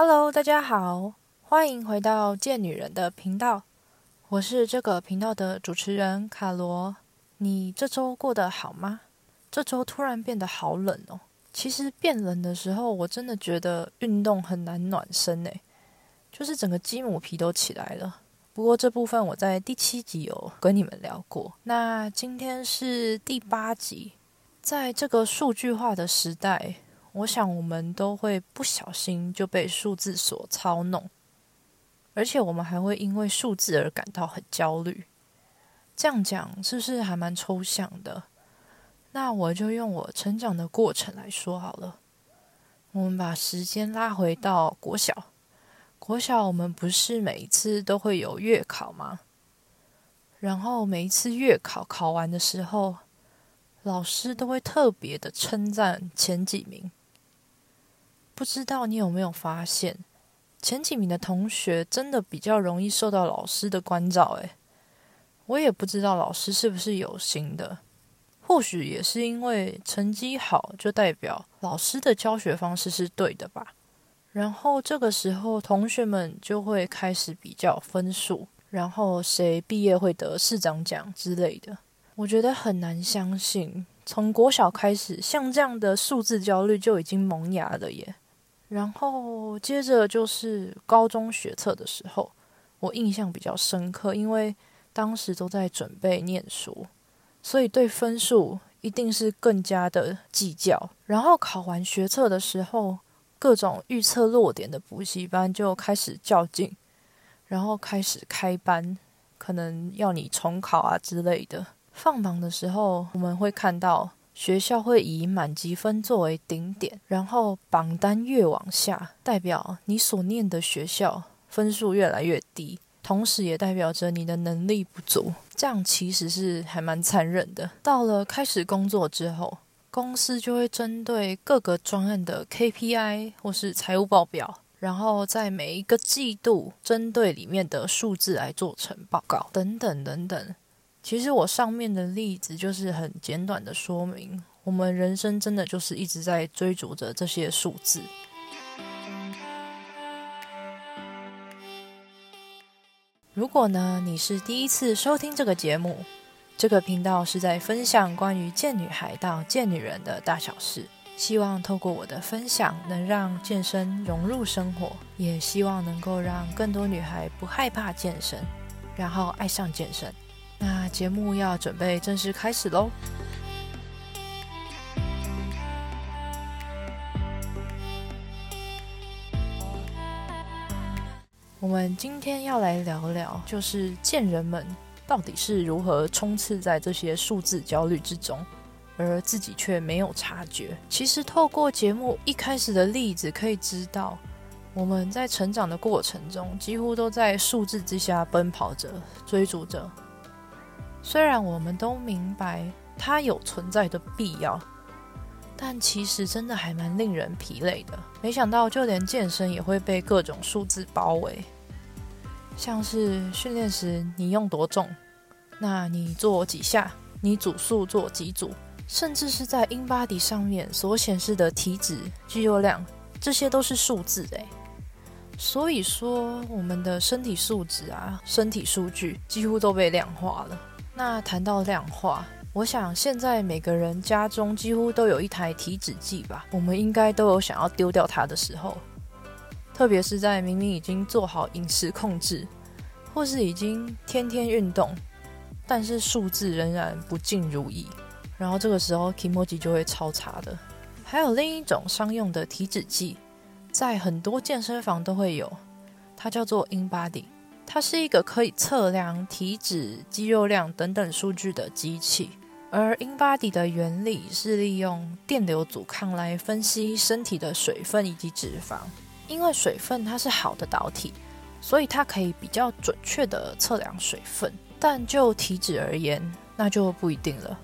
Hello，大家好，欢迎回到贱女人的频道，我是这个频道的主持人卡罗。你这周过得好吗？这周突然变得好冷哦。其实变冷的时候，我真的觉得运动很难暖身诶，就是整个鸡母皮都起来了。不过这部分我在第七集有跟你们聊过。那今天是第八集，在这个数据化的时代，我想我们都会不小心就被数字所操弄，而且我们还会因为数字而感到很焦虑。这样讲是不是还蛮抽象的？那我就用我成长的过程来说好了。我们把时间拉回到国小。国小我们不是每一次都会有月考吗？然后每一次月考考完的时候，老师都会特别的称赞前几名。不知道你有没有发现，前几名的同学真的比较容易受到老师的关照？诶，我也不知道老师是不是有心的，或许也是因为成绩好就代表老师的教学方式是对的吧。然后这个时候，同学们就会开始比较分数，然后谁毕业会得市长奖之类的。我觉得很难相信，从国小开始，像这样的数字焦虑就已经萌芽了耶。然后接着就是高中学测的时候，我印象比较深刻，因为当时都在准备念书，所以对分数一定是更加的计较。然后考完学测的时候。各种预测落点的补习班就开始较劲，然后开始开班，可能要你重考啊之类的。放榜的时候，我们会看到学校会以满级分作为顶点，然后榜单越往下，代表你所念的学校分数越来越低，同时也代表着你的能力不足。这样其实是还蛮残忍的。到了开始工作之后。公司就会针对各个专案的 KPI 或是财务报表，然后在每一个季度针对里面的数字来做成报告，等等等等。其实我上面的例子就是很简短的说明，我们人生真的就是一直在追逐着这些数字。如果呢，你是第一次收听这个节目。这个频道是在分享关于贱女孩到贱女人的大小事，希望透过我的分享，能让健身融入生活，也希望能够让更多女孩不害怕健身，然后爱上健身。那节目要准备正式开始喽！我们今天要来聊聊，就是贱人们。到底是如何冲刺在这些数字焦虑之中，而自己却没有察觉？其实透过节目一开始的例子，可以知道我们在成长的过程中，几乎都在数字之下奔跑着、追逐着。虽然我们都明白它有存在的必要，但其实真的还蛮令人疲累的。没想到，就连健身也会被各种数字包围。像是训练时你用多重，那你做几下，你组数做几组，甚至是在 InBody 上面所显示的体脂、肌肉量，这些都是数字诶。所以说，我们的身体素质啊，身体数据几乎都被量化了。那谈到量化，我想现在每个人家中几乎都有一台体脂计吧，我们应该都有想要丢掉它的时候。特别是在明明已经做好饮食控制，或是已经天天运动，但是数字仍然不尽如意，然后这个时候 Kimoji 就会超差的。还有另一种商用的体脂计，在很多健身房都会有，它叫做 InBody，它是一个可以测量体脂、肌肉量等等数据的机器。而 InBody 的原理是利用电流阻抗来分析身体的水分以及脂肪。因为水分它是好的导体，所以它可以比较准确的测量水分。但就体脂而言，那就不一定了。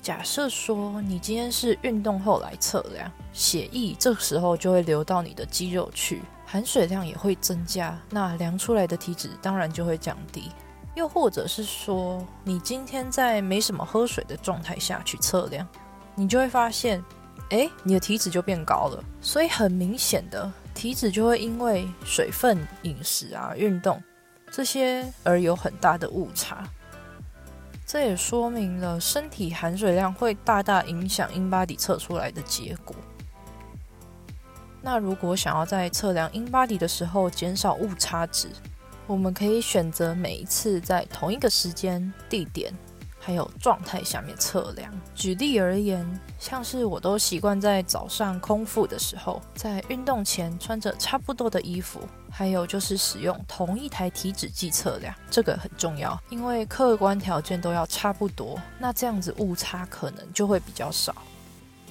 假设说你今天是运动后来测量，血液这时候就会流到你的肌肉去，含水量也会增加，那量出来的体脂当然就会降低。又或者是说，你今天在没什么喝水的状态下去测量，你就会发现，哎，你的体脂就变高了。所以很明显的。体脂就会因为水分、饮食啊、运动这些而有很大的误差。这也说明了身体含水量会大大影响 InBody 测出来的结果。那如果想要在测量 InBody 的时候减少误差值，我们可以选择每一次在同一个时间、地点。还有状态下面测量。举例而言，像是我都习惯在早上空腹的时候，在运动前穿着差不多的衣服，还有就是使用同一台体脂计测量，这个很重要，因为客观条件都要差不多，那这样子误差可能就会比较少。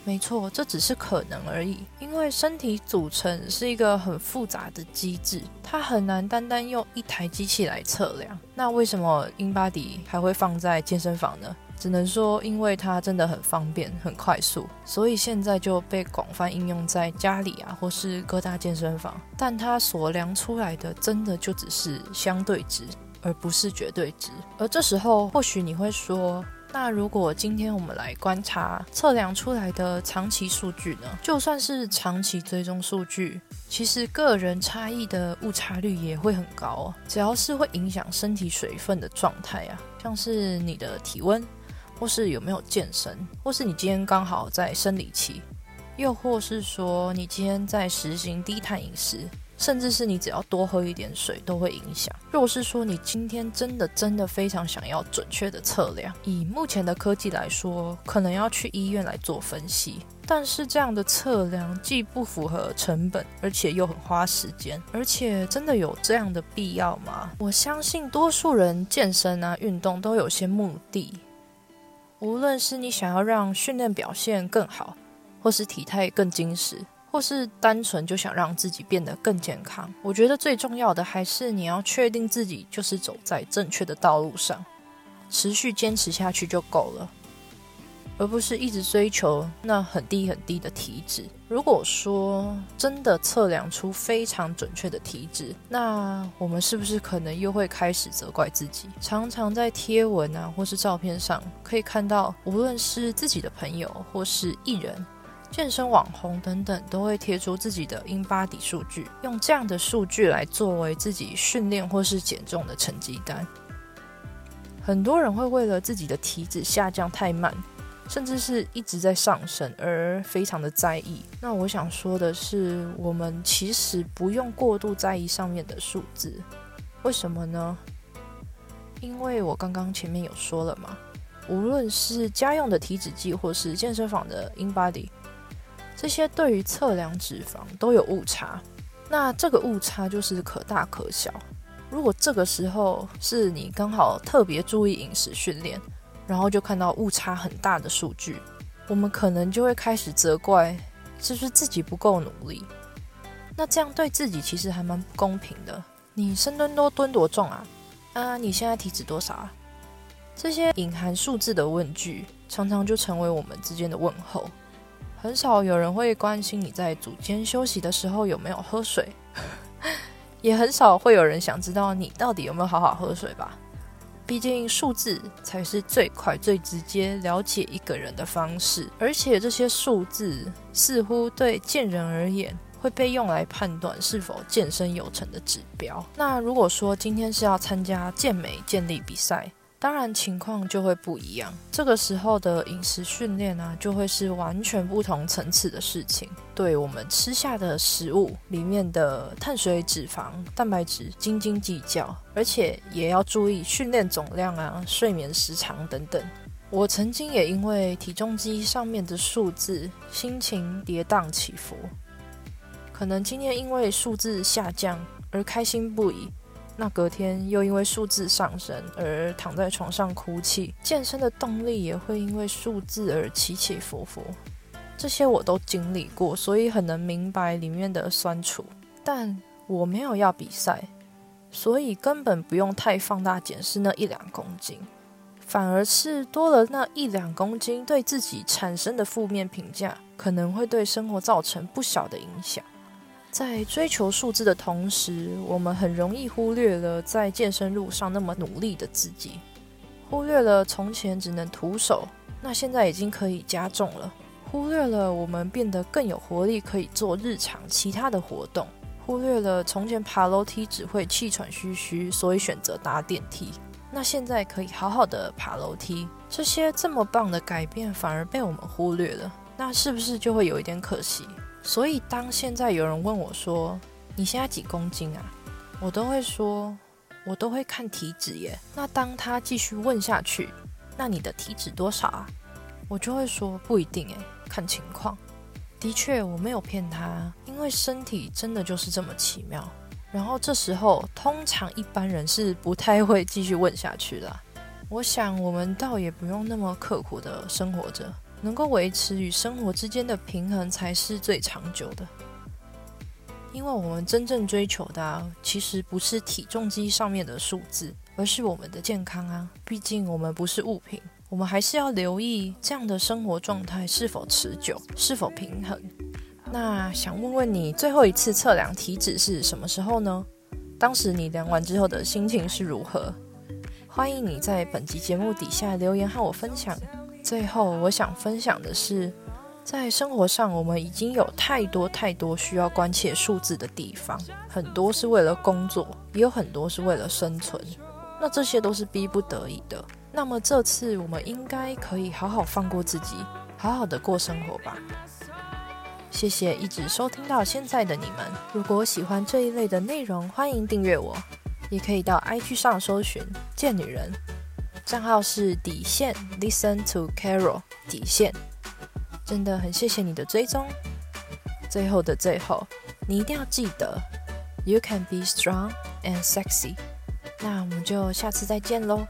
没错，这只是可能而已，因为身体组成是一个很复杂的机制，它很难单单用一台机器来测量。那为什么 InBody 还会放在健身房呢？只能说，因为它真的很方便、很快速，所以现在就被广泛应用在家里啊，或是各大健身房。但它所量出来的，真的就只是相对值，而不是绝对值。而这时候，或许你会说。那如果今天我们来观察测量出来的长期数据呢？就算是长期追踪数据，其实个人差异的误差率也会很高哦。只要是会影响身体水分的状态啊，像是你的体温，或是有没有健身，或是你今天刚好在生理期，又或是说你今天在实行低碳饮食。甚至是你只要多喝一点水都会影响。若是说你今天真的真的非常想要准确的测量，以目前的科技来说，可能要去医院来做分析。但是这样的测量既不符合成本，而且又很花时间。而且真的有这样的必要吗？我相信多数人健身啊、运动都有些目的，无论是你想要让训练表现更好，或是体态更精实。或是单纯就想让自己变得更健康，我觉得最重要的还是你要确定自己就是走在正确的道路上，持续坚持下去就够了，而不是一直追求那很低很低的体脂。如果说真的测量出非常准确的体脂，那我们是不是可能又会开始责怪自己？常常在贴文啊或是照片上可以看到，无论是自己的朋友或是艺人。健身网红等等都会贴出自己的 InBody 数据，用这样的数据来作为自己训练或是减重的成绩单。很多人会为了自己的体脂下降太慢，甚至是一直在上升而非常的在意。那我想说的是，我们其实不用过度在意上面的数字。为什么呢？因为我刚刚前面有说了嘛，无论是家用的体脂计或是健身房的 InBody。这些对于测量脂肪都有误差，那这个误差就是可大可小。如果这个时候是你刚好特别注意饮食训练，然后就看到误差很大的数据，我们可能就会开始责怪是不是自己不够努力。那这样对自己其实还蛮不公平的。你深蹲多蹲多重啊？啊，你现在体脂多少啊？这些隐含数字的问句，常常就成为我们之间的问候。很少有人会关心你在组间休息的时候有没有喝水，也很少会有人想知道你到底有没有好好喝水吧。毕竟数字才是最快、最直接了解一个人的方式，而且这些数字似乎对健人而言会被用来判断是否健身有成的指标。那如果说今天是要参加健美、健力比赛，当然，情况就会不一样。这个时候的饮食训练啊，就会是完全不同层次的事情。对我们吃下的食物里面的碳水、脂肪、蛋白质斤斤计较，而且也要注意训练总量啊、睡眠时长等等。我曾经也因为体重机上面的数字，心情跌宕起伏。可能今天因为数字下降而开心不已。那隔天又因为数字上升而躺在床上哭泣，健身的动力也会因为数字而起起伏伏，这些我都经历过，所以很能明白里面的酸楚。但我没有要比赛，所以根本不用太放大检视那一两公斤，反而是多了那一两公斤对自己产生的负面评价，可能会对生活造成不小的影响。在追求数字的同时，我们很容易忽略了在健身路上那么努力的自己，忽略了从前只能徒手，那现在已经可以加重了，忽略了我们变得更有活力，可以做日常其他的活动。忽略了从前爬楼梯只会气喘吁吁，所以选择搭电梯。那现在可以好好的爬楼梯，这些这么棒的改变反而被我们忽略了，那是不是就会有一点可惜？所以当现在有人问我说：“你现在几公斤啊？”我都会说：“我都会看体脂耶。”那当他继续问下去：“那你的体脂多少啊？”我就会说：“不一定诶，看情况。”的确，我没有骗他，因为身体真的就是这么奇妙。然后这时候，通常一般人是不太会继续问下去的。我想，我们倒也不用那么刻苦的生活着，能够维持与生活之间的平衡才是最长久的。因为我们真正追求的，其实不是体重机上面的数字，而是我们的健康啊！毕竟我们不是物品，我们还是要留意这样的生活状态是否持久，是否平衡。那想问问你，最后一次测量体脂是什么时候呢？当时你量完之后的心情是如何？欢迎你在本集节目底下留言和我分享。最后，我想分享的是，在生活上，我们已经有太多太多需要关切数字的地方，很多是为了工作，也有很多是为了生存。那这些都是逼不得已的。那么这次，我们应该可以好好放过自己，好好的过生活吧。谢谢一直收听到现在的你们。如果喜欢这一类的内容，欢迎订阅我，也可以到 IG 上搜寻“贱女人”，账号是底线 Listen to Carol 底线。真的很谢谢你的追踪。最后的最后，你一定要记得，You can be strong and sexy。那我们就下次再见喽。